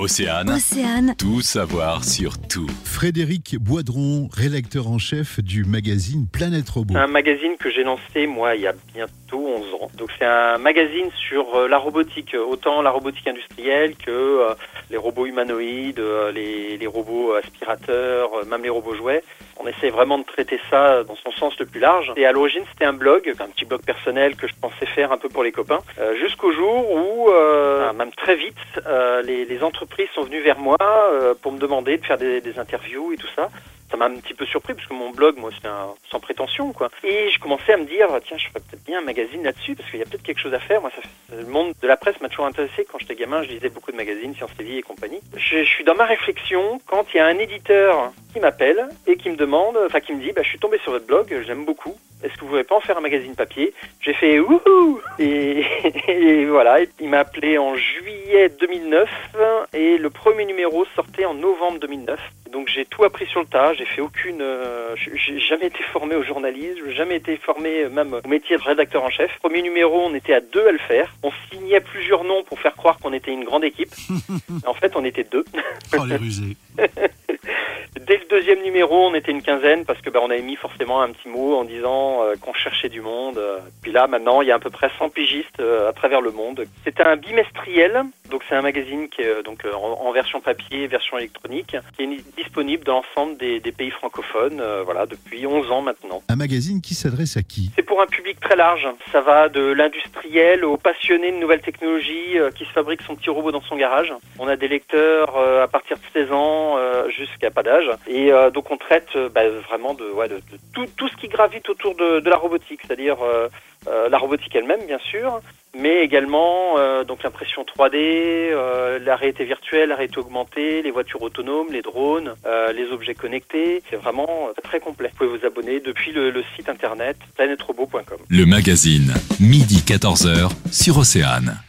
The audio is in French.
Océane, Océane, tout savoir sur tout. Frédéric Boidron, rédacteur en chef du magazine Planète Robot. un magazine que j'ai lancé moi il y a bientôt 11 ans. Donc c'est un magazine sur euh, la robotique, euh, autant la robotique industrielle que euh, les robots humanoïdes, les, les robots aspirateurs, même les robots jouets. On essaie vraiment de traiter ça dans son sens le plus large. Et à l'origine, c'était un blog, un petit blog personnel que je pensais faire un peu pour les copains, euh, jusqu'au jour où, euh, même très vite, euh, les, les entreprises sont venues vers moi euh, pour me demander de faire des, des interviews et tout ça ça m'a un petit peu surpris parce que mon blog, moi, c'était un- sans prétention, quoi. Et je commençais à me dire, tiens, je ferais peut-être bien un magazine là-dessus parce qu'il y a peut-être quelque chose à faire. Moi, ça, fait- le monde de la presse m'a toujours intéressé. Quand j'étais gamin, je lisais beaucoup de magazines, Science et Vie et compagnie. Je, je suis dans ma réflexion quand il y a un éditeur qui m'appelle et qui me demande, enfin, qui me dit, bah, je suis tombé sur votre blog, j'aime beaucoup. Est-ce que vous voulez pas en faire un magazine papier? J'ai fait wouhou et, et voilà, il m'a appelé en juillet 2009 et le premier numéro sortait en novembre 2009. Donc j'ai tout appris sur le tas, j'ai fait aucune, euh, j'ai jamais été formé au journalisme, j'ai jamais été formé euh, même au métier de rédacteur en chef. Premier numéro, on était à deux à le faire. On signait plusieurs noms pour faire croire qu'on était une grande équipe. en fait, on était deux. Oh, les rusés. Dès deuxième numéro, on était une quinzaine parce que bah, on avait mis forcément un petit mot en disant euh, qu'on cherchait du monde. euh. Puis là, maintenant, il y a à peu près 100 pigistes euh, à travers le monde. C'est un bimestriel, donc c'est un magazine qui est donc en, en version papier, version électronique, qui est ni- disponible dans l'ensemble des, des pays francophones, voilà, depuis 11 ans maintenant. Un magazine qui s'adresse à qui? C'est pour un public très large. Ça va de l'industriel au passionné de nouvelles technologies qui se fabrique son petit robot dans son garage. On a des lecteurs à partir de 16 ans jusqu'à pas d'âge. Et euh, donc on traite euh, bah, vraiment de, tout, ce qui gravite autour de, la robotique, c'est-à-dire euh, la robotique elle-même bien sûr, mais également donc l'impression 3D, euh, la réalité virtuelle, la réalité augmentée, les voitures autonomes, les drones, les objets connectés. C'est vraiment très complet. Vous pouvez vous abonner depuis le, le site internet planetrobot.com. Le magazine, midi 14h sur Océane.